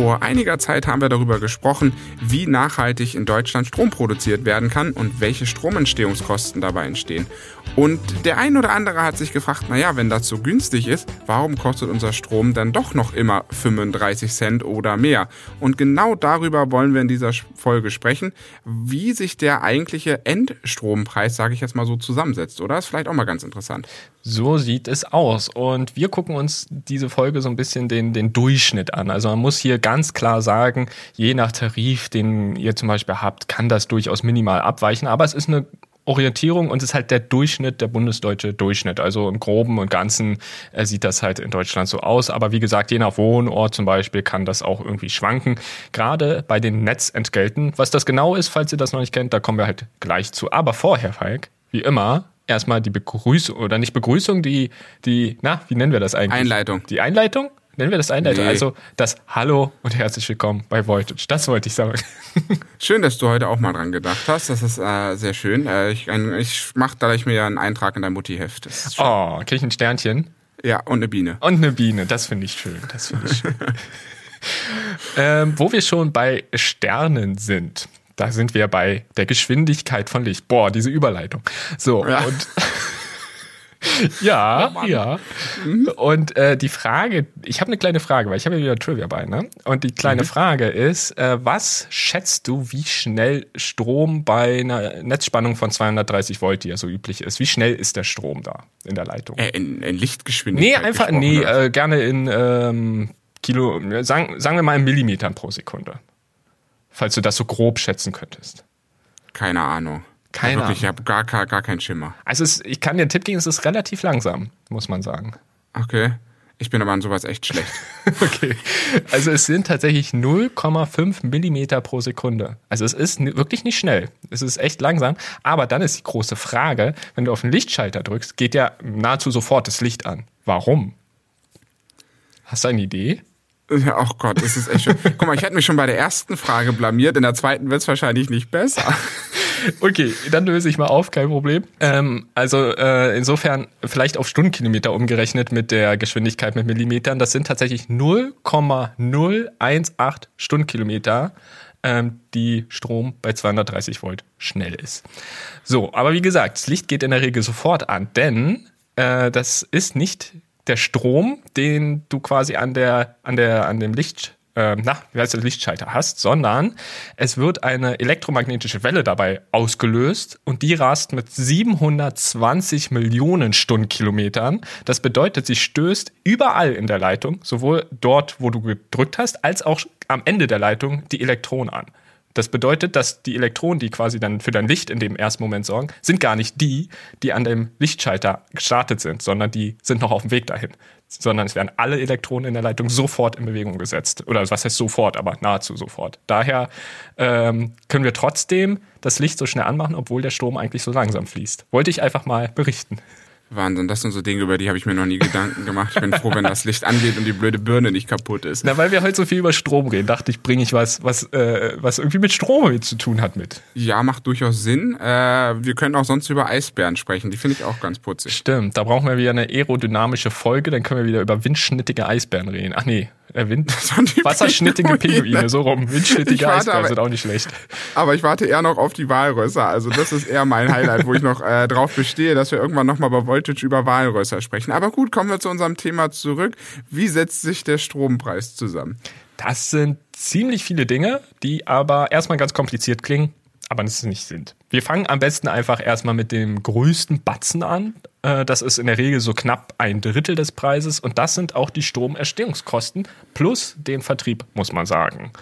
Vor einiger Zeit haben wir darüber gesprochen, wie nachhaltig in Deutschland Strom produziert werden kann und welche Stromentstehungskosten dabei entstehen. Und der ein oder andere hat sich gefragt, naja, wenn das so günstig ist, warum kostet unser Strom dann doch noch immer 35 Cent oder mehr? Und genau darüber wollen wir in dieser Folge sprechen, wie sich der eigentliche Endstrompreis, sage ich jetzt mal so, zusammensetzt. Oder ist vielleicht auch mal ganz interessant. So sieht es aus. Und wir gucken uns diese Folge so ein bisschen den, den Durchschnitt an. Also man muss hier ganz klar sagen, je nach Tarif, den ihr zum Beispiel habt, kann das durchaus minimal abweichen. Aber es ist eine Orientierung und es ist halt der Durchschnitt, der bundesdeutsche Durchschnitt. Also im Groben und Ganzen äh, sieht das halt in Deutschland so aus. Aber wie gesagt, je nach Wohnort zum Beispiel kann das auch irgendwie schwanken. Gerade bei den Netzentgelten. Was das genau ist, falls ihr das noch nicht kennt, da kommen wir halt gleich zu. Aber vorher, Falk, wie immer, erstmal die Begrüßung oder nicht Begrüßung, die, die, na, wie nennen wir das eigentlich? Einleitung. Die Einleitung? Nennen wir das Einleitung? Nee. Also das Hallo und herzlich willkommen bei Voltage. Das wollte ich sagen. Schön, dass du heute auch mal dran gedacht hast. Das ist äh, sehr schön. Äh, ich ich mache dadurch mir einen Eintrag in dein Mutti-Heft. Oh, kriege ich ein Sternchen? Ja, und eine Biene. Und eine Biene, das finde ich schön. Das finde ich schön. ähm, wo wir schon bei Sternen sind, da sind wir bei der Geschwindigkeit von Licht. Boah, diese Überleitung. So, ja. und ja, oh ja. Mhm. Und äh, die Frage, ich habe eine kleine Frage, weil ich habe ja wieder Trivia bei, ne? Und die kleine mhm. Frage ist, äh, was schätzt du, wie schnell Strom bei einer Netzspannung von 230 Volt, die ja so üblich ist, wie schnell ist der Strom da in der Leitung? Äh, in, in Lichtgeschwindigkeit? Nee, einfach, nee, äh, gerne in ähm, Kilo, sagen, sagen wir mal in Millimetern pro Sekunde falls du das so grob schätzen könntest. Keine Ahnung. Keine Wirklich, ich habe gar, gar, gar keinen Schimmer. Also es, ich kann dir einen Tipp geben, es ist relativ langsam, muss man sagen. Okay. Ich bin aber an sowas echt schlecht. okay. Also es sind tatsächlich 0,5 Millimeter pro Sekunde. Also es ist wirklich nicht schnell. Es ist echt langsam. Aber dann ist die große Frage, wenn du auf den Lichtschalter drückst, geht ja nahezu sofort das Licht an. Warum? Hast du eine Idee? Ja, oh Gott, das ist echt schön. Guck mal, ich hätte mich schon bei der ersten Frage blamiert, in der zweiten wird es wahrscheinlich nicht besser. Okay, dann löse ich mal auf, kein Problem. Ähm, also äh, insofern vielleicht auf Stundenkilometer umgerechnet mit der Geschwindigkeit mit Millimetern. Das sind tatsächlich 0,018 Stundenkilometer, ähm, die Strom bei 230 Volt schnell ist. So, aber wie gesagt, das Licht geht in der Regel sofort an, denn äh, das ist nicht der Strom, den du quasi an der, an der, an dem Licht, äh, na, wie heißt der Lichtschalter hast, sondern es wird eine elektromagnetische Welle dabei ausgelöst und die rast mit 720 Millionen Stundenkilometern. Das bedeutet, sie stößt überall in der Leitung, sowohl dort, wo du gedrückt hast, als auch am Ende der Leitung die Elektronen an. Das bedeutet, dass die Elektronen, die quasi dann für dein Licht in dem ersten Moment sorgen, sind gar nicht die, die an dem Lichtschalter gestartet sind, sondern die sind noch auf dem Weg dahin. Sondern es werden alle Elektronen in der Leitung sofort in Bewegung gesetzt. Oder was heißt sofort, aber nahezu sofort. Daher ähm, können wir trotzdem das Licht so schnell anmachen, obwohl der Strom eigentlich so langsam fließt. Wollte ich einfach mal berichten. Wahnsinn, das sind so Dinge, über die habe ich mir noch nie Gedanken gemacht. Ich bin froh, wenn das Licht angeht und die blöde Birne nicht kaputt ist. Na, weil wir heute so viel über Strom reden, dachte ich, bringe ich was, was, äh, was irgendwie mit Strom zu tun hat mit. Ja, macht durchaus Sinn. Äh, wir können auch sonst über Eisbären sprechen, die finde ich auch ganz putzig. Stimmt, da brauchen wir wieder eine aerodynamische Folge, dann können wir wieder über windschnittige Eisbären reden. Ach nee, äh, Wind Wasserschnittige Pinguine, so rum. Windschnittige Eisbären sind auch nicht schlecht. Aber ich warte eher noch auf die Walrösser. Also das ist eher mein Highlight, wo ich noch äh, drauf bestehe, dass wir irgendwann nochmal bei Voltage über Walrösser sprechen. Aber gut, kommen wir zu unserem Thema zurück. Wie setzt sich der Strompreis zusammen? Das sind ziemlich viele Dinge, die aber erstmal ganz kompliziert klingen, aber es nicht sind. Wir fangen am besten einfach erstmal mit dem größten Batzen an. Äh, das ist in der Regel so knapp ein Drittel des Preises und das sind auch die Stromerstehungskosten plus den Vertrieb, muss man sagen.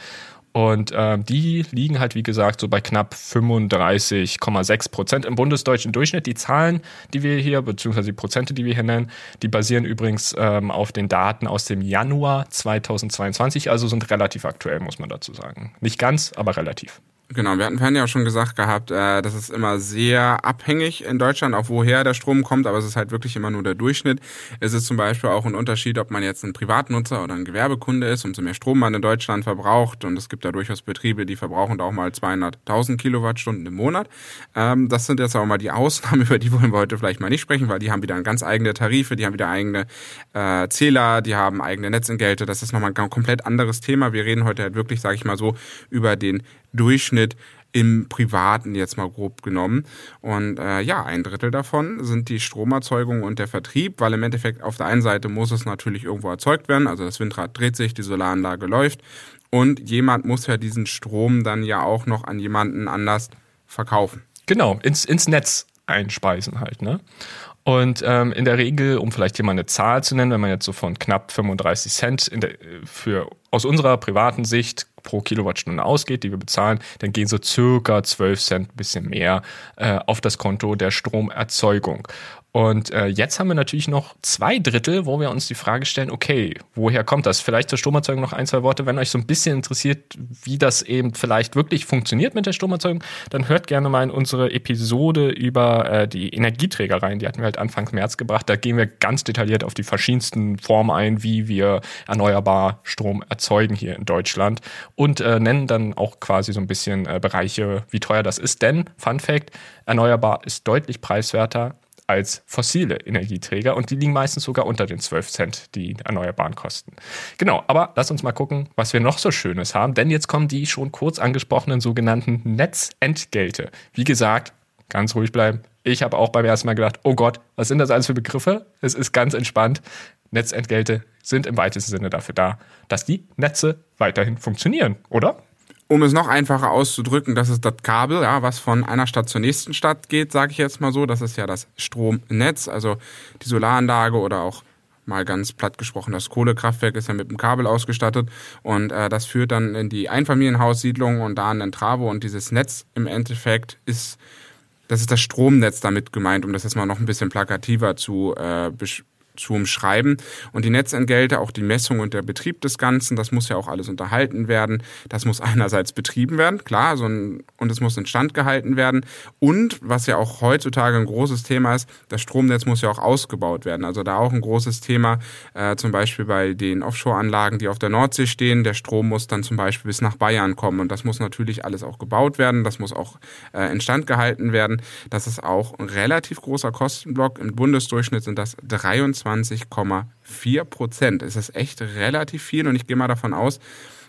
Und äh, die liegen halt, wie gesagt, so bei knapp 35,6 Prozent im bundesdeutschen Durchschnitt. Die Zahlen, die wir hier, beziehungsweise die Prozente, die wir hier nennen, die basieren übrigens ähm, auf den Daten aus dem Januar 2022, also sind relativ aktuell, muss man dazu sagen. Nicht ganz, aber relativ. Genau, wir hatten vorhin ja auch schon gesagt gehabt, äh, das ist immer sehr abhängig in Deutschland, auch woher der Strom kommt, aber es ist halt wirklich immer nur der Durchschnitt. Es ist zum Beispiel auch ein Unterschied, ob man jetzt ein Privatnutzer oder ein Gewerbekunde ist, umso mehr Strom man in Deutschland verbraucht und es gibt da durchaus Betriebe, die verbrauchen auch mal 200.000 Kilowattstunden im Monat. Ähm, das sind jetzt auch mal die Ausnahmen, über die wollen wir heute vielleicht mal nicht sprechen, weil die haben wieder ganz eigene Tarife, die haben wieder eigene äh, Zähler, die haben eigene Netzentgelte, das ist nochmal ein komplett anderes Thema. Wir reden heute halt wirklich, sage ich mal so, über den Durchschnitt im Privaten jetzt mal grob genommen. Und äh, ja, ein Drittel davon sind die Stromerzeugung und der Vertrieb, weil im Endeffekt auf der einen Seite muss es natürlich irgendwo erzeugt werden, also das Windrad dreht sich, die Solaranlage läuft und jemand muss ja diesen Strom dann ja auch noch an jemanden anders verkaufen. Genau, ins, ins Netz einspeisen halt, ne? Und ähm, in der Regel, um vielleicht hier mal eine Zahl zu nennen, wenn man jetzt so von knapp 35 Cent der, für aus unserer privaten Sicht pro Kilowattstunde ausgeht, die wir bezahlen, dann gehen so circa 12 Cent, bisschen mehr, äh, auf das Konto der Stromerzeugung. Und äh, jetzt haben wir natürlich noch zwei Drittel, wo wir uns die Frage stellen, okay, woher kommt das? Vielleicht zur Stromerzeugung noch ein, zwei Worte. Wenn euch so ein bisschen interessiert, wie das eben vielleicht wirklich funktioniert mit der Stromerzeugung, dann hört gerne mal in unsere Episode über äh, die Energieträger rein. Die hatten wir halt Anfang März gebracht. Da gehen wir ganz detailliert auf die verschiedensten Formen ein, wie wir erneuerbar Strom erzeugen hier in Deutschland und äh, nennen dann auch quasi so ein bisschen äh, Bereiche, wie teuer das ist. Denn, Fun Fact, erneuerbar ist deutlich preiswerter als fossile Energieträger und die liegen meistens sogar unter den 12 Cent, die erneuerbaren kosten. Genau, aber lass uns mal gucken, was wir noch so Schönes haben, denn jetzt kommen die schon kurz angesprochenen sogenannten Netzentgelte. Wie gesagt, ganz ruhig bleiben. Ich habe auch beim ersten Mal gedacht, oh Gott, was sind das alles für Begriffe? Es ist ganz entspannt. Netzentgelte sind im weitesten Sinne dafür da, dass die Netze weiterhin funktionieren, oder? Um es noch einfacher auszudrücken, das ist das Kabel, ja, was von einer Stadt zur nächsten Stadt geht, sage ich jetzt mal so. Das ist ja das Stromnetz, also die Solaranlage oder auch mal ganz platt gesprochen, das Kohlekraftwerk ist ja mit einem Kabel ausgestattet und äh, das führt dann in die Einfamilienhaussiedlung und da an den Travo und dieses Netz im Endeffekt ist, das ist das Stromnetz damit gemeint, um das jetzt mal noch ein bisschen plakativer zu äh, zu umschreiben. Und die Netzentgelte, auch die Messung und der Betrieb des Ganzen, das muss ja auch alles unterhalten werden. Das muss einerseits betrieben werden, klar, so ein, und es muss instand gehalten werden. Und was ja auch heutzutage ein großes Thema ist, das Stromnetz muss ja auch ausgebaut werden. Also da auch ein großes Thema, äh, zum Beispiel bei den Offshore-Anlagen, die auf der Nordsee stehen. Der Strom muss dann zum Beispiel bis nach Bayern kommen. Und das muss natürlich alles auch gebaut werden. Das muss auch äh, instand gehalten werden. Das ist auch ein relativ großer Kostenblock. Im Bundesdurchschnitt sind das 23 28,4 Prozent. Es ist echt relativ viel und ich gehe mal davon aus,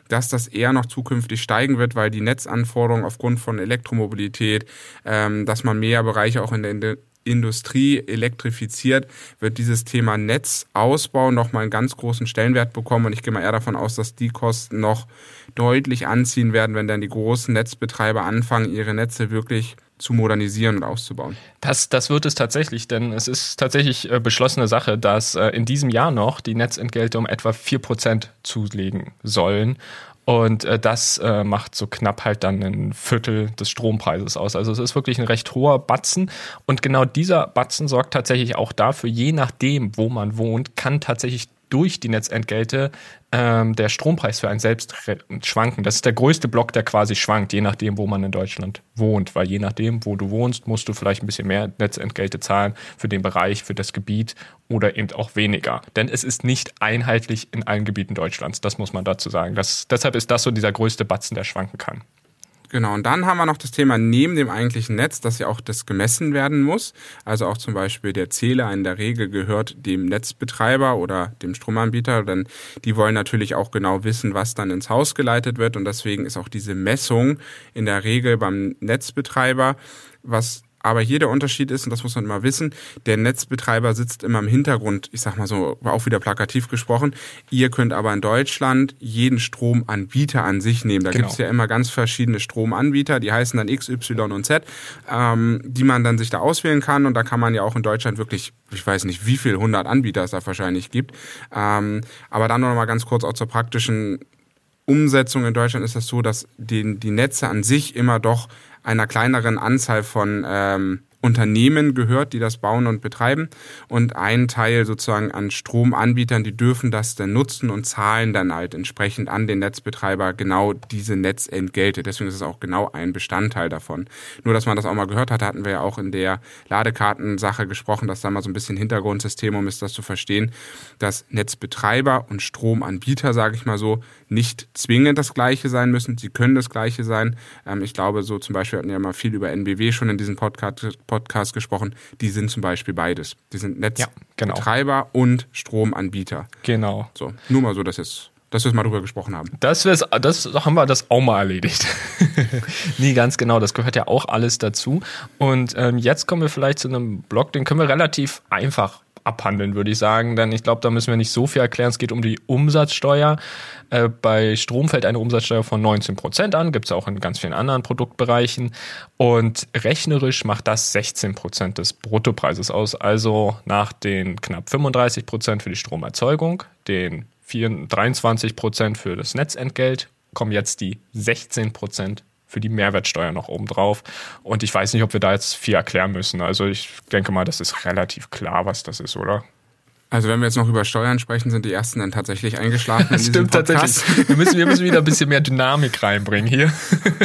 dass das eher noch zukünftig steigen wird, weil die Netzanforderungen aufgrund von Elektromobilität, ähm, dass man mehr Bereiche auch in der Industrie elektrifiziert, wird dieses Thema Netzausbau nochmal einen ganz großen Stellenwert bekommen. Und ich gehe mal eher davon aus, dass die Kosten noch deutlich anziehen werden, wenn dann die großen Netzbetreiber anfangen, ihre Netze wirklich zu modernisieren und auszubauen. Das, das wird es tatsächlich, denn es ist tatsächlich äh, beschlossene Sache, dass äh, in diesem Jahr noch die Netzentgelte um etwa 4% zulegen sollen. Und äh, das äh, macht so knapp halt dann ein Viertel des Strompreises aus. Also es ist wirklich ein recht hoher Batzen. Und genau dieser Batzen sorgt tatsächlich auch dafür, je nachdem, wo man wohnt, kann tatsächlich durch die Netzentgelte ähm, der Strompreis für einen selbst schwanken. Das ist der größte Block, der quasi schwankt, je nachdem, wo man in Deutschland wohnt. Weil je nachdem, wo du wohnst, musst du vielleicht ein bisschen mehr Netzentgelte zahlen für den Bereich, für das Gebiet oder eben auch weniger. Denn es ist nicht einheitlich in allen Gebieten Deutschlands. Das muss man dazu sagen. Das, deshalb ist das so dieser größte Batzen, der schwanken kann. Genau, und dann haben wir noch das Thema neben dem eigentlichen Netz, dass ja auch das gemessen werden muss. Also auch zum Beispiel der Zähler in der Regel gehört dem Netzbetreiber oder dem Stromanbieter, denn die wollen natürlich auch genau wissen, was dann ins Haus geleitet wird. Und deswegen ist auch diese Messung in der Regel beim Netzbetreiber was aber hier der Unterschied ist, und das muss man immer wissen, der Netzbetreiber sitzt immer im Hintergrund, ich sag mal so, auch wieder plakativ gesprochen. Ihr könnt aber in Deutschland jeden Stromanbieter an sich nehmen. Da genau. gibt es ja immer ganz verschiedene Stromanbieter, die heißen dann X, Y und Z, ähm, die man dann sich da auswählen kann. Und da kann man ja auch in Deutschland wirklich, ich weiß nicht, wie viel hundert Anbieter es da wahrscheinlich gibt. Ähm, aber dann noch mal ganz kurz auch zur praktischen Umsetzung in Deutschland ist das so, dass die, die Netze an sich immer doch einer kleineren Anzahl von ähm, Unternehmen gehört, die das bauen und betreiben und ein Teil sozusagen an Stromanbietern, die dürfen das dann nutzen und zahlen dann halt entsprechend an den Netzbetreiber genau diese Netzentgelte. Deswegen ist es auch genau ein Bestandteil davon. Nur, dass man das auch mal gehört hat, hatten wir ja auch in der Ladekartensache gesprochen, dass da mal so ein bisschen Hintergrundsystem, um ist das zu verstehen, dass Netzbetreiber und Stromanbieter, sage ich mal so, nicht zwingend das Gleiche sein müssen. Sie können das Gleiche sein. Ähm, ich glaube, so zum Beispiel hatten wir ja mal viel über NBW schon in diesem Podcast Podcast gesprochen, die sind zum Beispiel beides. Die sind Netzbetreiber ja, genau. und Stromanbieter. Genau. So, nur mal so, dass jetzt dass wir es mal drüber gesprochen haben. Das, das haben wir das auch mal erledigt. Nie ganz genau, das gehört ja auch alles dazu. Und ähm, jetzt kommen wir vielleicht zu einem Blog, den können wir relativ einfach abhandeln, würde ich sagen. Denn ich glaube, da müssen wir nicht so viel erklären. Es geht um die Umsatzsteuer. Äh, bei Strom fällt eine Umsatzsteuer von 19 Prozent an. Gibt es auch in ganz vielen anderen Produktbereichen. Und rechnerisch macht das 16 Prozent des Bruttopreises aus. Also nach den knapp 35 Prozent für die Stromerzeugung, den 23 Prozent für das Netzentgelt, kommen jetzt die 16 Prozent für die Mehrwertsteuer noch obendrauf. Und ich weiß nicht, ob wir da jetzt viel erklären müssen. Also ich denke mal, das ist relativ klar, was das ist, oder? Also wenn wir jetzt noch über Steuern sprechen, sind die ersten dann tatsächlich eingeschlafen. Das stimmt tatsächlich. Wir müssen, wir müssen wieder ein bisschen mehr Dynamik reinbringen hier.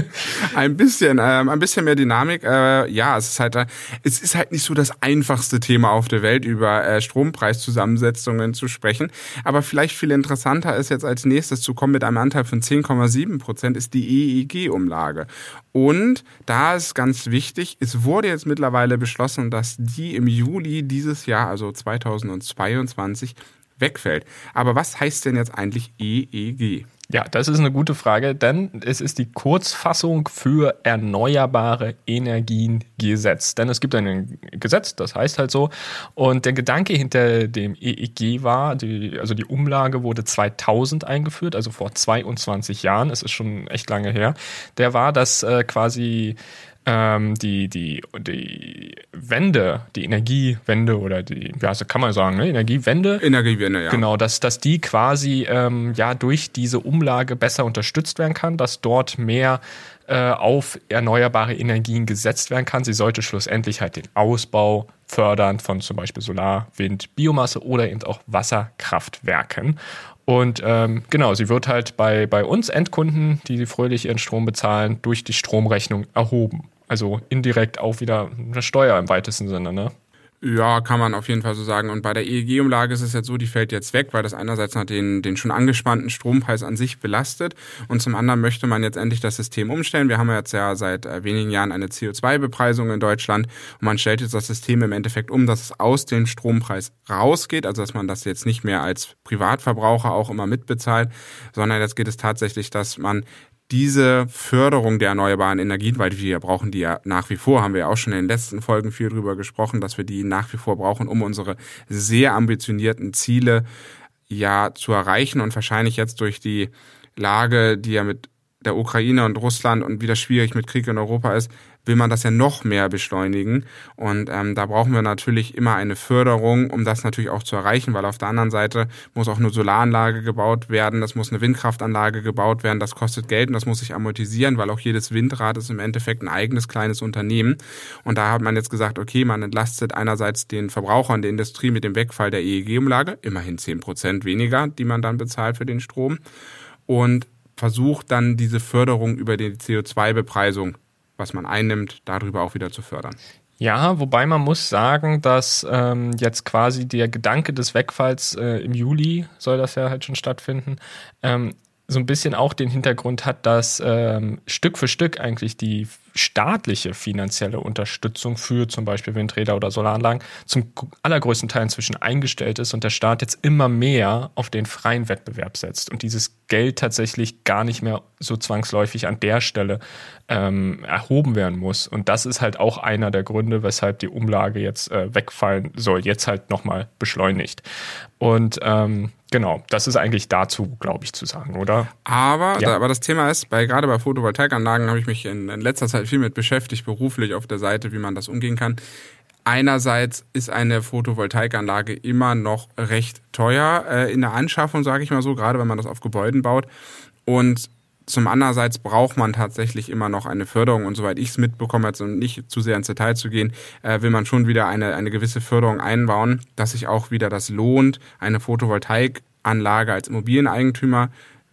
ein bisschen, ähm, ein bisschen mehr Dynamik. Äh, ja, es ist halt, äh, es ist halt nicht so das einfachste Thema auf der Welt, über äh, Strompreiszusammensetzungen zu sprechen. Aber vielleicht viel interessanter ist jetzt als nächstes zu kommen mit einem Anteil von 10,7 Prozent ist die EEG-Umlage. Und da ist ganz wichtig, es wurde jetzt mittlerweile beschlossen, dass die im Juli dieses Jahr, also 2022, wegfällt. Aber was heißt denn jetzt eigentlich EEG? Ja, das ist eine gute Frage, denn es ist die Kurzfassung für Erneuerbare Energien Gesetz. Denn es gibt ein Gesetz, das heißt halt so. Und der Gedanke hinter dem EEG war, die, also die Umlage wurde 2000 eingeführt, also vor 22 Jahren, es ist schon echt lange her. Der war, dass äh, quasi ähm, die, die, die Wende, die Energiewende oder die, ja, so kann man sagen, ne? Energiewende. Energiewende, ja. Genau, dass, dass die quasi ähm, ja durch diese Umlage besser unterstützt werden kann, dass dort mehr äh, auf erneuerbare Energien gesetzt werden kann. Sie sollte schlussendlich halt den Ausbau fördern von zum Beispiel Solar, Wind, Biomasse oder eben auch Wasserkraftwerken. Und ähm, genau, sie wird halt bei, bei uns Endkunden, die fröhlich ihren Strom bezahlen, durch die Stromrechnung erhoben. Also indirekt auch wieder eine Steuer im weitesten Sinne, ne? Ja, kann man auf jeden Fall so sagen. Und bei der EEG-Umlage ist es jetzt so, die fällt jetzt weg, weil das einerseits noch den, den schon angespannten Strompreis an sich belastet und zum anderen möchte man jetzt endlich das System umstellen. Wir haben jetzt ja seit äh, wenigen Jahren eine CO2-Bepreisung in Deutschland und man stellt jetzt das System im Endeffekt um, dass es aus dem Strompreis rausgeht, also dass man das jetzt nicht mehr als Privatverbraucher auch immer mitbezahlt, sondern jetzt geht es tatsächlich, dass man diese Förderung der erneuerbaren Energien, weil wir brauchen die ja nach wie vor, haben wir ja auch schon in den letzten Folgen viel drüber gesprochen, dass wir die nach wie vor brauchen, um unsere sehr ambitionierten Ziele ja zu erreichen und wahrscheinlich jetzt durch die Lage, die ja mit der Ukraine und Russland und wie das schwierig mit Krieg in Europa ist, will man das ja noch mehr beschleunigen. Und ähm, da brauchen wir natürlich immer eine Förderung, um das natürlich auch zu erreichen, weil auf der anderen Seite muss auch eine Solaranlage gebaut werden, das muss eine Windkraftanlage gebaut werden, das kostet Geld und das muss sich amortisieren, weil auch jedes Windrad ist im Endeffekt ein eigenes kleines Unternehmen. Und da hat man jetzt gesagt, okay, man entlastet einerseits den Verbraucher und die Industrie mit dem Wegfall der EEG-Umlage, immerhin zehn Prozent weniger, die man dann bezahlt für den Strom. Und versucht dann diese Förderung über die CO2-Bepreisung was man einnimmt, darüber auch wieder zu fördern. Ja, wobei man muss sagen, dass ähm, jetzt quasi der Gedanke des Wegfalls äh, im Juli soll das ja halt schon stattfinden, ähm, so ein bisschen auch den Hintergrund hat, dass ähm, Stück für Stück eigentlich die staatliche finanzielle Unterstützung für zum Beispiel Windräder oder Solaranlagen zum allergrößten Teil inzwischen eingestellt ist und der Staat jetzt immer mehr auf den freien Wettbewerb setzt und dieses Geld tatsächlich gar nicht mehr so zwangsläufig an der Stelle ähm, erhoben werden muss. Und das ist halt auch einer der Gründe, weshalb die Umlage jetzt äh, wegfallen soll, jetzt halt nochmal beschleunigt. Und ähm, genau, das ist eigentlich dazu, glaube ich, zu sagen, oder? Aber, ja. aber das Thema ist, bei, gerade bei Photovoltaikanlagen habe ich mich in, in letzter Zeit viel mit beschäftigt, beruflich auf der Seite, wie man das umgehen kann. Einerseits ist eine Photovoltaikanlage immer noch recht teuer äh, in der Anschaffung, sage ich mal so, gerade wenn man das auf Gebäuden baut. Und Zum andererseits braucht man tatsächlich immer noch eine Förderung und soweit ich es mitbekomme, jetzt um nicht zu sehr ins Detail zu gehen, äh, will man schon wieder eine, eine gewisse Förderung einbauen, dass sich auch wieder das lohnt, eine Photovoltaikanlage als Immobilieneigentümer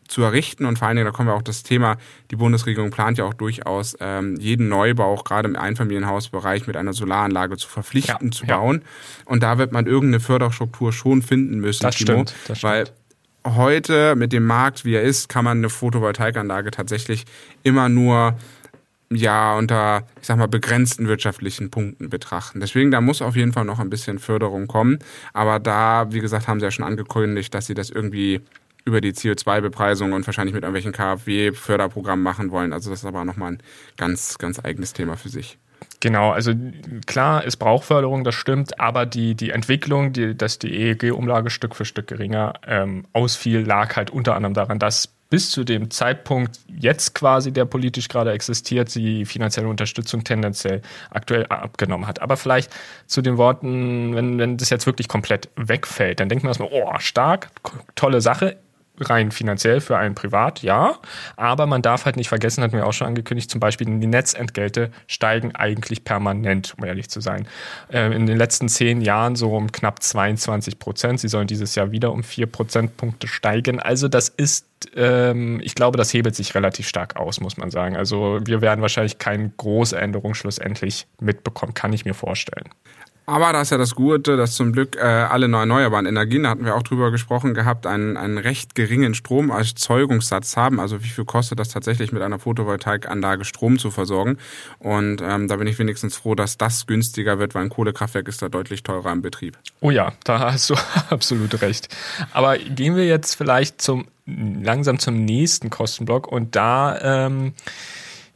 zu errichten und vor allen Dingen, da kommen wir auch das Thema, die Bundesregierung plant ja auch durchaus, ähm, jeden Neubau, auch gerade im Einfamilienhausbereich, mit einer Solaranlage zu verpflichten, ja, zu bauen. Ja. Und da wird man irgendeine Förderstruktur schon finden müssen, das Timo, stimmt, das weil heute mit dem Markt, wie er ist, kann man eine Photovoltaikanlage tatsächlich immer nur ja unter, ich sag mal, begrenzten wirtschaftlichen Punkten betrachten. Deswegen, da muss auf jeden Fall noch ein bisschen Förderung kommen. Aber da, wie gesagt, haben sie ja schon angekündigt, dass sie das irgendwie über die CO2-Bepreisung und wahrscheinlich mit irgendwelchen KfW-Förderprogrammen machen wollen. Also das ist aber nochmal ein ganz, ganz eigenes Thema für sich. Genau, also klar, es braucht Förderung, das stimmt, aber die, die Entwicklung, die, dass die EEG-Umlage Stück für Stück geringer ähm, ausfiel, lag halt unter anderem daran, dass bis zu dem Zeitpunkt jetzt quasi, der politisch gerade existiert, die finanzielle Unterstützung tendenziell aktuell abgenommen hat. Aber vielleicht zu den Worten, wenn, wenn das jetzt wirklich komplett wegfällt, dann denkt man erstmal, oh, stark, tolle Sache rein finanziell für einen privat, ja. Aber man darf halt nicht vergessen, hatten wir auch schon angekündigt, zum Beispiel die Netzentgelte steigen eigentlich permanent, um ehrlich zu sein. Ähm, in den letzten zehn Jahren so um knapp 22 Prozent. Sie sollen dieses Jahr wieder um vier Prozentpunkte steigen. Also das ist ähm, ich glaube, das hebelt sich relativ stark aus, muss man sagen. Also wir werden wahrscheinlich keine große Änderung schlussendlich mitbekommen, kann ich mir vorstellen. Aber da ist ja das Gute, dass zum Glück äh, alle erneuerbaren Energien, da hatten wir auch drüber gesprochen gehabt, einen, einen recht geringen Stromerzeugungssatz haben. Also wie viel kostet das tatsächlich mit einer Photovoltaikanlage Strom zu versorgen? Und ähm, da bin ich wenigstens froh, dass das günstiger wird, weil ein Kohlekraftwerk ist da deutlich teurer im Betrieb. Oh ja, da hast du absolut recht. Aber gehen wir jetzt vielleicht zum langsam zum nächsten Kostenblock und da ähm,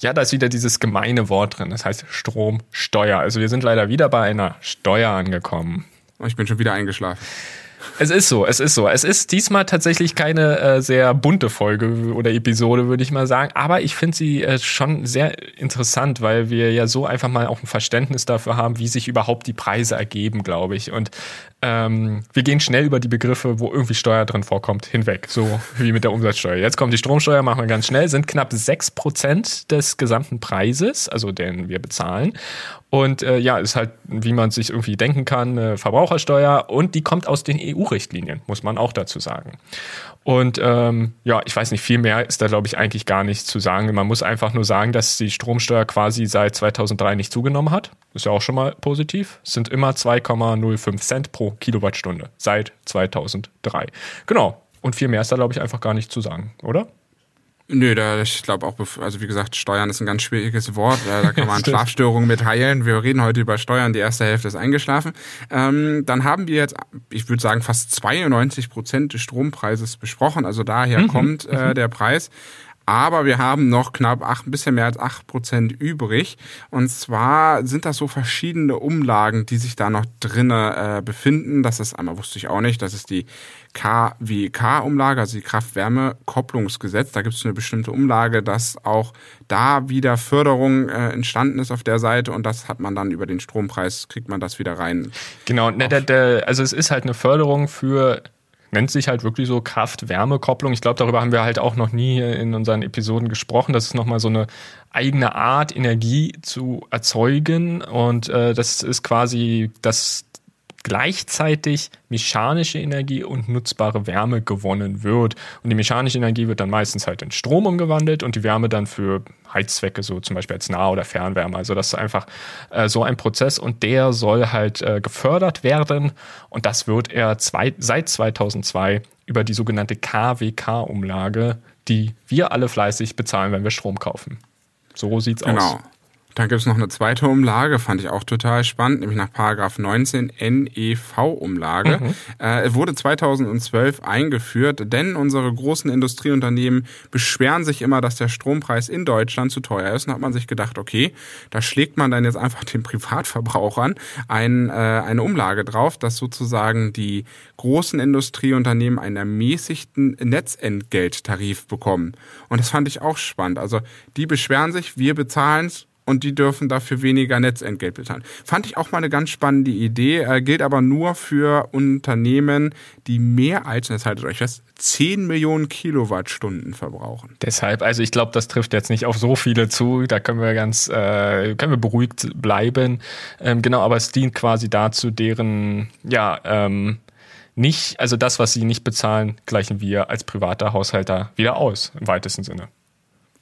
ja, da ist wieder dieses gemeine Wort drin. Das heißt Stromsteuer. Also wir sind leider wieder bei einer Steuer angekommen. Oh, ich bin schon wieder eingeschlafen. Es ist so, es ist so. Es ist diesmal tatsächlich keine äh, sehr bunte Folge oder Episode, würde ich mal sagen. Aber ich finde sie äh, schon sehr interessant, weil wir ja so einfach mal auch ein Verständnis dafür haben, wie sich überhaupt die Preise ergeben, glaube ich. Und ähm, wir gehen schnell über die Begriffe, wo irgendwie Steuer drin vorkommt, hinweg. So wie mit der Umsatzsteuer. Jetzt kommt die Stromsteuer, machen wir ganz schnell, sind knapp sechs Prozent des gesamten Preises, also den wir bezahlen. Und äh, ja, ist halt, wie man sich irgendwie denken kann, Verbrauchersteuer und die kommt aus den EU-Richtlinien, muss man auch dazu sagen. Und ähm, ja, ich weiß nicht, viel mehr ist da, glaube ich, eigentlich gar nicht zu sagen. Man muss einfach nur sagen, dass die Stromsteuer quasi seit 2003 nicht zugenommen hat. Ist ja auch schon mal positiv. Es sind immer 2,05 Cent pro Kilowattstunde seit 2003. Genau. Und viel mehr ist da, glaube ich, einfach gar nicht zu sagen, oder? Nö, da, ich glaube auch, also wie gesagt, Steuern ist ein ganz schwieriges Wort. Da kann man Schlafstörungen mit heilen. Wir reden heute über Steuern. Die erste Hälfte ist eingeschlafen. Ähm, dann haben wir jetzt, ich würde sagen, fast 92 Prozent des Strompreises besprochen. Also daher mhm. kommt äh, mhm. der Preis. Aber wir haben noch knapp acht, ein bisschen mehr als acht Prozent übrig. Und zwar sind das so verschiedene Umlagen, die sich da noch drinnen äh, befinden. Das ist einmal wusste ich auch nicht. Das ist die KWK-Umlage, also die Kraft-Wärme-Kopplungsgesetz. Da gibt es eine bestimmte Umlage, dass auch da wieder Förderung äh, entstanden ist auf der Seite und das hat man dann über den Strompreis, kriegt man das wieder rein. Genau, ne, der, der, also es ist halt eine Förderung für nennt sich halt wirklich so Kraft-Wärme-Kopplung. Ich glaube, darüber haben wir halt auch noch nie in unseren Episoden gesprochen. Das ist nochmal so eine eigene Art, Energie zu erzeugen. Und äh, das ist quasi das gleichzeitig mechanische Energie und nutzbare Wärme gewonnen wird. Und die mechanische Energie wird dann meistens halt in Strom umgewandelt und die Wärme dann für Heizzwecke, so zum Beispiel als Nah- oder Fernwärme. Also das ist einfach äh, so ein Prozess und der soll halt äh, gefördert werden und das wird er zwei, seit 2002 über die sogenannte KWK-Umlage, die wir alle fleißig bezahlen, wenn wir Strom kaufen. So sieht's genau. aus. Dann gibt es noch eine zweite Umlage, fand ich auch total spannend, nämlich nach Paragraph 19 NEV-Umlage. Mhm. Äh, wurde 2012 eingeführt, denn unsere großen Industrieunternehmen beschweren sich immer, dass der Strompreis in Deutschland zu teuer ist. Und hat man sich gedacht, okay, da schlägt man dann jetzt einfach den Privatverbrauchern ein, äh, eine Umlage drauf, dass sozusagen die großen Industrieunternehmen einen ermäßigten Netzentgelttarif bekommen. Und das fand ich auch spannend. Also die beschweren sich, wir bezahlen es und die dürfen dafür weniger Netzentgelt bezahlen. Fand ich auch mal eine ganz spannende Idee, äh, gilt aber nur für Unternehmen, die mehr als, das haltet euch fest, 10 Millionen Kilowattstunden verbrauchen. Deshalb, also ich glaube, das trifft jetzt nicht auf so viele zu, da können wir ganz, äh, können wir beruhigt bleiben. Ähm, genau, aber es dient quasi dazu, deren, ja, ähm, nicht, also das, was sie nicht bezahlen, gleichen wir als privater Haushalter wieder aus, im weitesten Sinne.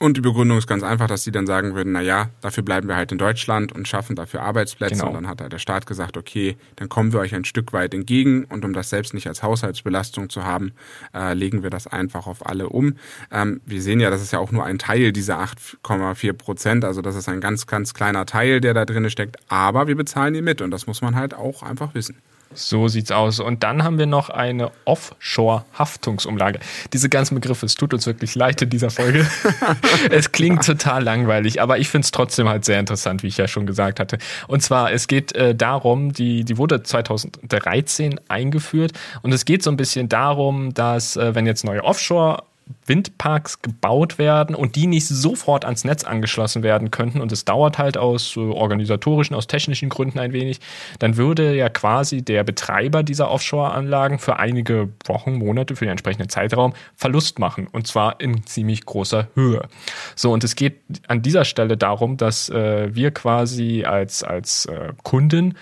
Und die Begründung ist ganz einfach, dass sie dann sagen würden, na ja, dafür bleiben wir halt in Deutschland und schaffen dafür Arbeitsplätze. Genau. Und dann hat halt der Staat gesagt, okay, dann kommen wir euch ein Stück weit entgegen und um das selbst nicht als Haushaltsbelastung zu haben, äh, legen wir das einfach auf alle um. Ähm, wir sehen ja, das ist ja auch nur ein Teil dieser 8,4 Prozent. Also das ist ein ganz, ganz kleiner Teil, der da drin steckt. Aber wir bezahlen die mit und das muss man halt auch einfach wissen. So sieht's aus. Und dann haben wir noch eine Offshore-Haftungsumlage. Diese ganzen Begriffe, es tut uns wirklich leid in dieser Folge. es klingt total langweilig, aber ich finde es trotzdem halt sehr interessant, wie ich ja schon gesagt hatte. Und zwar, es geht äh, darum, die, die wurde 2013 eingeführt und es geht so ein bisschen darum, dass äh, wenn jetzt neue Offshore Windparks gebaut werden und die nicht sofort ans Netz angeschlossen werden könnten und es dauert halt aus organisatorischen, aus technischen Gründen ein wenig, dann würde ja quasi der Betreiber dieser Offshore-Anlagen für einige Wochen, Monate, für den entsprechenden Zeitraum Verlust machen und zwar in ziemlich großer Höhe. So, und es geht an dieser Stelle darum, dass äh, wir quasi als, als äh, Kunden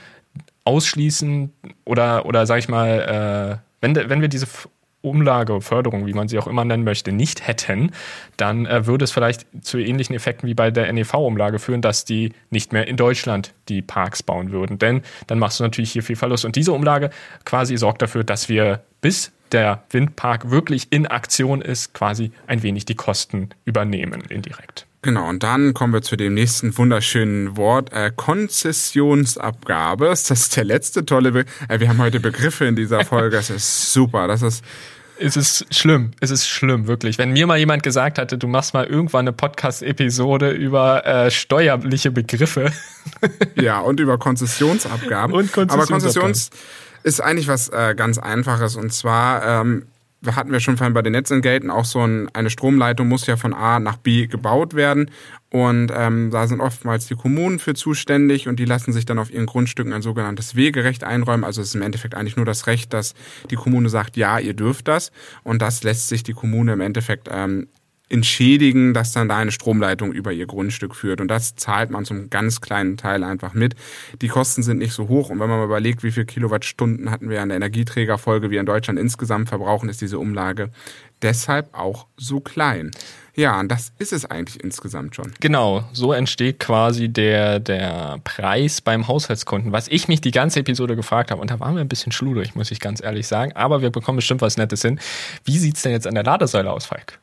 ausschließen oder, oder sag ich mal, äh, wenn, wenn wir diese Umlage, Förderung, wie man sie auch immer nennen möchte, nicht hätten, dann äh, würde es vielleicht zu ähnlichen Effekten wie bei der NEV-Umlage führen, dass die nicht mehr in Deutschland die Parks bauen würden. Denn dann machst du natürlich hier viel Verlust. Und diese Umlage quasi sorgt dafür, dass wir bis der Windpark wirklich in Aktion ist, quasi ein wenig die Kosten übernehmen indirekt. Genau, und dann kommen wir zu dem nächsten wunderschönen Wort, äh, Konzessionsabgabe. Das ist der letzte tolle, Be äh, wir haben heute Begriffe in dieser Folge, das ist super, das ist... Es ist schlimm, es ist schlimm, wirklich. Wenn mir mal jemand gesagt hatte, du machst mal irgendwann eine Podcast-Episode über äh, steuerliche Begriffe. ja, und über Konzessionsabgaben. Und Konzessionsabgaben. Aber Konzessions ist eigentlich was äh, ganz Einfaches und zwar... Ähm, hatten wir schon vorhin bei den Netzentgelten auch so ein, eine Stromleitung muss ja von A nach B gebaut werden und ähm, da sind oftmals die Kommunen für zuständig und die lassen sich dann auf ihren Grundstücken ein sogenanntes Wegerecht einräumen. Also es ist im Endeffekt eigentlich nur das Recht, dass die Kommune sagt, ja, ihr dürft das und das lässt sich die Kommune im Endeffekt ähm, entschädigen, dass dann da eine Stromleitung über ihr Grundstück führt. Und das zahlt man zum ganz kleinen Teil einfach mit. Die Kosten sind nicht so hoch. Und wenn man mal überlegt, wie viel Kilowattstunden hatten wir an der Energieträgerfolge wir in Deutschland insgesamt verbrauchen, ist diese Umlage deshalb auch so klein. Ja, und das ist es eigentlich insgesamt schon. Genau, so entsteht quasi der, der Preis beim Haushaltskunden. Was ich mich die ganze Episode gefragt habe, und da waren wir ein bisschen schluderig, muss ich ganz ehrlich sagen, aber wir bekommen bestimmt was Nettes hin. Wie sieht's denn jetzt an der Ladesäule aus, Falk?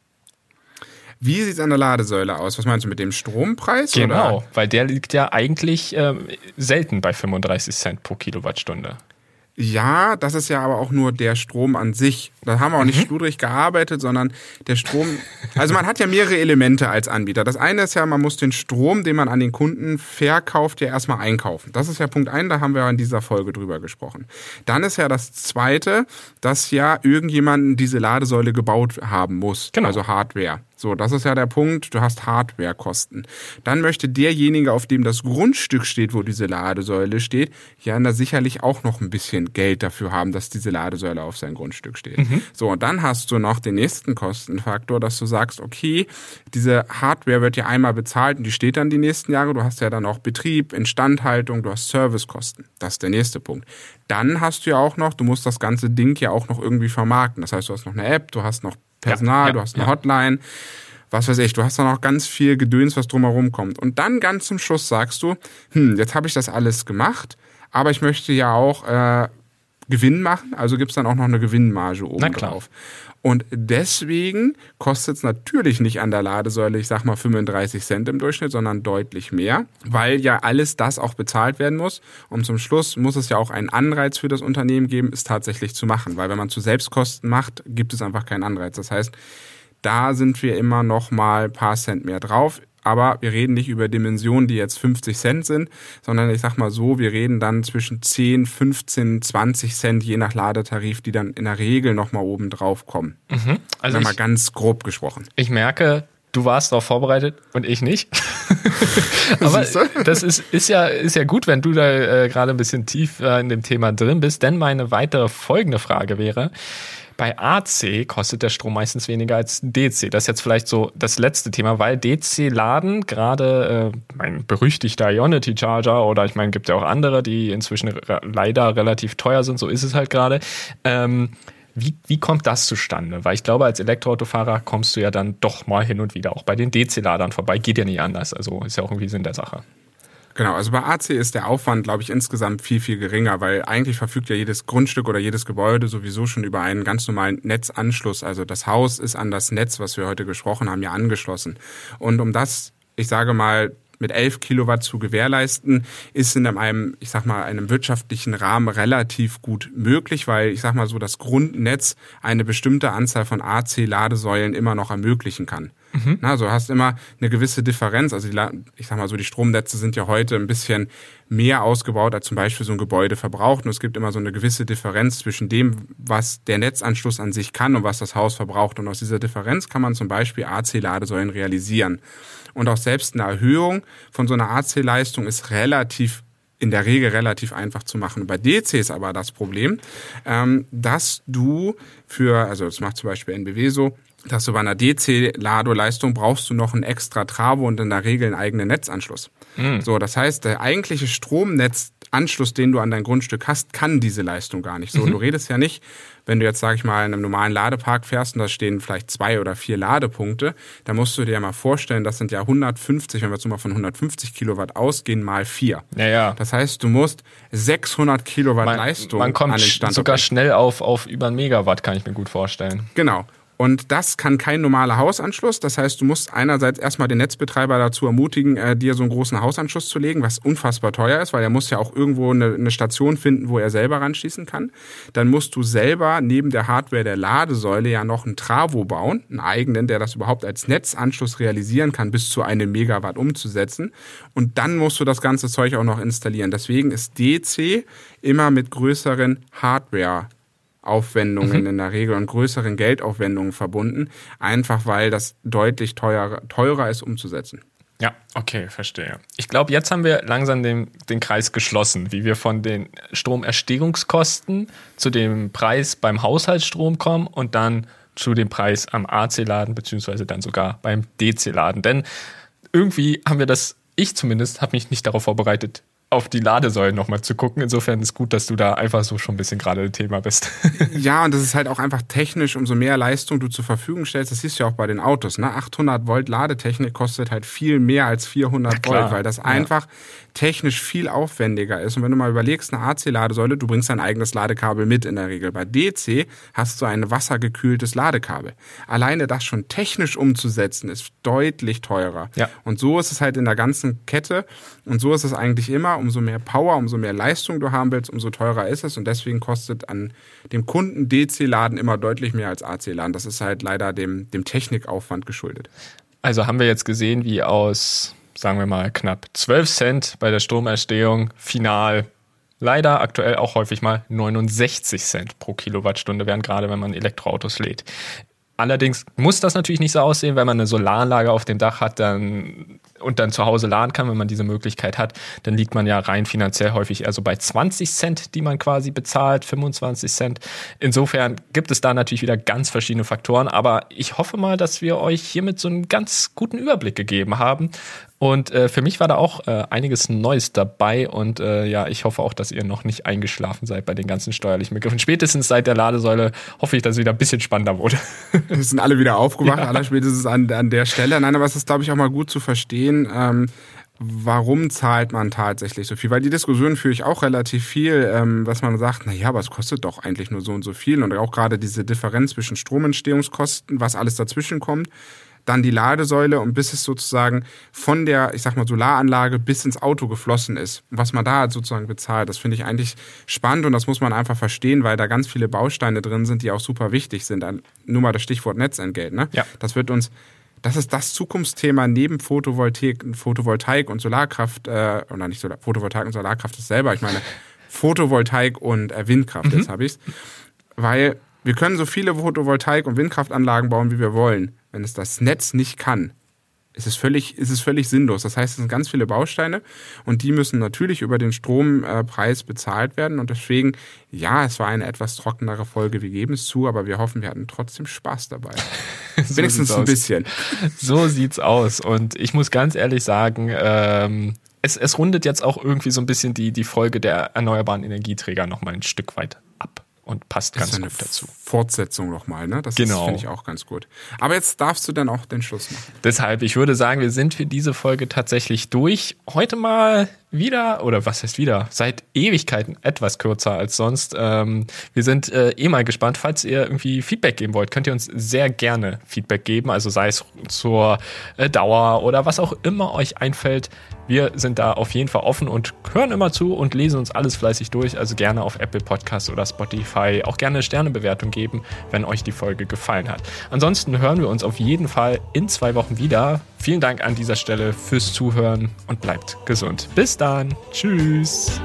Wie sieht es an der Ladesäule aus? Was meinst du mit dem Strompreis? Genau, oder? weil der liegt ja eigentlich äh, selten bei 35 Cent pro Kilowattstunde. Ja, das ist ja aber auch nur der Strom an sich. Da haben wir auch nicht mhm. schludrig gearbeitet, sondern der Strom. Also man hat ja mehrere Elemente als Anbieter. Das eine ist ja, man muss den Strom, den man an den Kunden verkauft, ja erstmal einkaufen. Das ist ja Punkt ein, da haben wir in dieser Folge drüber gesprochen. Dann ist ja das zweite, dass ja irgendjemand diese Ladesäule gebaut haben muss. Genau. Also Hardware. So, das ist ja der Punkt. Du hast Hardwarekosten. Dann möchte derjenige, auf dem das Grundstück steht, wo diese Ladesäule steht, ja da sicherlich auch noch ein bisschen Geld dafür haben, dass diese Ladesäule auf sein Grundstück steht. Mhm. So, und dann hast du noch den nächsten Kostenfaktor, dass du sagst, okay, diese Hardware wird ja einmal bezahlt und die steht dann die nächsten Jahre. Du hast ja dann auch Betrieb, Instandhaltung, du hast Servicekosten. Das ist der nächste Punkt. Dann hast du ja auch noch, du musst das ganze Ding ja auch noch irgendwie vermarkten. Das heißt, du hast noch eine App, du hast noch Personal, ja, du hast eine Hotline, was weiß ich, du hast da noch ganz viel Gedöns, was drumherum kommt. Und dann ganz zum Schluss sagst du, hm, jetzt habe ich das alles gemacht, aber ich möchte ja auch äh, Gewinn machen, also gibt es dann auch noch eine Gewinnmarge oben drauf. Und deswegen kostet es natürlich nicht an der Ladesäule, ich sag mal 35 Cent im Durchschnitt, sondern deutlich mehr, weil ja alles das auch bezahlt werden muss. Und zum Schluss muss es ja auch einen Anreiz für das Unternehmen geben, es tatsächlich zu machen. Weil wenn man zu Selbstkosten macht, gibt es einfach keinen Anreiz. Das heißt, da sind wir immer noch mal ein paar Cent mehr drauf aber wir reden nicht über Dimensionen, die jetzt 50 Cent sind, sondern ich sag mal so, wir reden dann zwischen 10, 15, 20 Cent je nach Ladetarif, die dann in der Regel nochmal oben drauf kommen. Mhm. Also mal ganz grob gesprochen. Ich merke, Du warst darauf vorbereitet und ich nicht. Aber das ist, ist, ja, ist ja gut, wenn du da äh, gerade ein bisschen tief äh, in dem Thema drin bist, denn meine weitere folgende Frage wäre, bei AC kostet der Strom meistens weniger als DC. Das ist jetzt vielleicht so das letzte Thema, weil DC-Laden, gerade äh, mein berüchtigter Ionity Charger oder ich meine, gibt ja auch andere, die inzwischen leider relativ teuer sind, so ist es halt gerade. Ähm, wie, wie kommt das zustande? Weil ich glaube, als Elektroautofahrer kommst du ja dann doch mal hin und wieder auch bei den DC-Ladern vorbei. Geht ja nicht anders. Also ist ja auch irgendwie Sinn der Sache. Genau, also bei AC ist der Aufwand, glaube ich, insgesamt viel, viel geringer, weil eigentlich verfügt ja jedes Grundstück oder jedes Gebäude sowieso schon über einen ganz normalen Netzanschluss. Also das Haus ist an das Netz, was wir heute gesprochen haben, ja angeschlossen. Und um das, ich sage mal, mit 11 Kilowatt zu gewährleisten, ist in einem, ich sag mal, einem wirtschaftlichen Rahmen relativ gut möglich, weil ich sag mal so, das Grundnetz eine bestimmte Anzahl von AC-Ladesäulen immer noch ermöglichen kann. Mhm. Also hast immer eine gewisse Differenz. Also die, ich sag mal so, die Stromnetze sind ja heute ein bisschen mehr ausgebaut, als zum Beispiel so ein Gebäude verbraucht. Und es gibt immer so eine gewisse Differenz zwischen dem, was der Netzanschluss an sich kann und was das Haus verbraucht. Und aus dieser Differenz kann man zum Beispiel AC-Ladesäulen realisieren. Und auch selbst eine Erhöhung von so einer AC-Leistung ist relativ in der Regel relativ einfach zu machen. Bei DC ist aber das Problem, ähm, dass du für, also das macht zum Beispiel NBW so, dass du bei einer DC-Ladoleistung brauchst du noch ein extra Travo und in der Regel einen eigenen Netzanschluss. Mhm. So, das heißt, der eigentliche Stromnetzanschluss, den du an dein Grundstück hast, kann diese Leistung gar nicht. So, mhm. du redest ja nicht wenn du jetzt, sag ich mal, in einem normalen Ladepark fährst und da stehen vielleicht zwei oder vier Ladepunkte, da musst du dir ja mal vorstellen, das sind ja 150, wenn wir jetzt mal von 150 Kilowatt ausgehen, mal vier. Ja, ja. Das heißt, du musst 600 Kilowatt man, Leistung man kommt an den Standort sogar schnell auf, auf über ein Megawatt, kann ich mir gut vorstellen. Genau. Und das kann kein normaler Hausanschluss. Das heißt, du musst einerseits erstmal den Netzbetreiber dazu ermutigen, äh, dir so einen großen Hausanschluss zu legen, was unfassbar teuer ist, weil er muss ja auch irgendwo eine, eine Station finden, wo er selber ranschließen kann. Dann musst du selber neben der Hardware der Ladesäule ja noch einen Travo bauen, einen eigenen, der das überhaupt als Netzanschluss realisieren kann, bis zu einem Megawatt umzusetzen. Und dann musst du das ganze Zeug auch noch installieren. Deswegen ist DC immer mit größeren Hardware Aufwendungen mhm. in der Regel und größeren Geldaufwendungen verbunden, einfach weil das deutlich teurer, teurer ist umzusetzen. Ja, okay, verstehe. Ich glaube, jetzt haben wir langsam den, den Kreis geschlossen, wie wir von den Stromerstehungskosten zu dem Preis beim Haushaltsstrom kommen und dann zu dem Preis am AC-Laden, beziehungsweise dann sogar beim DC-Laden. Denn irgendwie haben wir das, ich zumindest, habe mich nicht darauf vorbereitet, auf die Ladesäulen nochmal zu gucken. Insofern ist gut, dass du da einfach so schon ein bisschen gerade ein Thema bist. ja, und das ist halt auch einfach technisch, umso mehr Leistung du zur Verfügung stellst, das siehst du ja auch bei den Autos. Ne? 800 Volt Ladetechnik kostet halt viel mehr als 400 Volt, weil das ja. einfach technisch viel aufwendiger ist. Und wenn du mal überlegst, eine AC-Ladesäule, du bringst dein eigenes Ladekabel mit in der Regel. Bei DC hast du ein wassergekühltes Ladekabel. Alleine das schon technisch umzusetzen, ist deutlich teurer. Ja. Und so ist es halt in der ganzen Kette. Und so ist es eigentlich immer. Umso mehr Power, umso mehr Leistung du haben willst, umso teurer ist es. Und deswegen kostet an dem Kunden DC-Laden immer deutlich mehr als AC-Laden. Das ist halt leider dem, dem Technikaufwand geschuldet. Also haben wir jetzt gesehen, wie aus sagen wir mal, knapp 12 Cent bei der Stromerstehung final leider aktuell auch häufig mal 69 Cent pro Kilowattstunde werden, gerade wenn man Elektroautos lädt. Allerdings muss das natürlich nicht so aussehen, wenn man eine Solaranlage auf dem Dach hat dann, und dann zu Hause laden kann, wenn man diese Möglichkeit hat, dann liegt man ja rein finanziell häufig eher so bei 20 Cent, die man quasi bezahlt, 25 Cent. Insofern gibt es da natürlich wieder ganz verschiedene Faktoren, aber ich hoffe mal, dass wir euch hiermit so einen ganz guten Überblick gegeben haben, und äh, für mich war da auch äh, einiges Neues dabei und äh, ja, ich hoffe auch, dass ihr noch nicht eingeschlafen seid bei den ganzen steuerlichen Begriffen. Spätestens seit der Ladesäule hoffe ich, dass es wieder ein bisschen spannender wurde. Wir sind alle wieder aufgewacht, ja. aller spätestens an, an der Stelle. Nein, aber es ist, glaube ich, auch mal gut zu verstehen. Ähm, warum zahlt man tatsächlich so viel? Weil die Diskussion führe ich auch relativ viel, ähm, was man sagt, na ja, aber es kostet doch eigentlich nur so und so viel. Und auch gerade diese Differenz zwischen Stromentstehungskosten, was alles dazwischen kommt, dann die Ladesäule und bis es sozusagen von der, ich sag mal, Solaranlage bis ins Auto geflossen ist. Und was man da halt sozusagen bezahlt, das finde ich eigentlich spannend und das muss man einfach verstehen, weil da ganz viele Bausteine drin sind, die auch super wichtig sind. Nur mal das Stichwort Netzentgelt, ne? Ja. Das wird uns das ist das Zukunftsthema neben Photovoltaik, Photovoltaik und Solarkraft, äh, oder nicht Solar, Photovoltaik und Solarkraft ist selber, ich meine Photovoltaik und äh, Windkraft, mhm. jetzt habe ich's. Weil wir können so viele Photovoltaik- und Windkraftanlagen bauen, wie wir wollen. Wenn es das Netz nicht kann, ist es völlig, ist es völlig sinnlos. Das heißt, es sind ganz viele Bausteine und die müssen natürlich über den Strompreis bezahlt werden. Und deswegen, ja, es war eine etwas trockenere Folge, wir geben es zu, aber wir hoffen, wir hatten trotzdem Spaß dabei. so Wenigstens ein bisschen. So sieht's aus. Und ich muss ganz ehrlich sagen, ähm, es, es rundet jetzt auch irgendwie so ein bisschen die, die Folge der erneuerbaren Energieträger nochmal ein Stück weit und passt ganz gut dazu. Fortsetzung nochmal, ne? Das genau. finde ich auch ganz gut. Aber jetzt darfst du dann auch den Schluss machen. Deshalb, ich würde sagen, wir sind für diese Folge tatsächlich durch. Heute mal wieder, oder was heißt wieder, seit Ewigkeiten etwas kürzer als sonst. Ähm, wir sind äh, eh mal gespannt. Falls ihr irgendwie Feedback geben wollt, könnt ihr uns sehr gerne Feedback geben. Also sei es zur äh, Dauer oder was auch immer euch einfällt. Wir sind da auf jeden Fall offen und hören immer zu und lesen uns alles fleißig durch. Also gerne auf Apple Podcasts oder Spotify auch gerne eine Sternebewertung geben, wenn euch die Folge gefallen hat. Ansonsten hören wir uns auf jeden Fall in zwei Wochen wieder. Vielen Dank an dieser Stelle fürs Zuhören und bleibt gesund. Bis dann. Tschüss.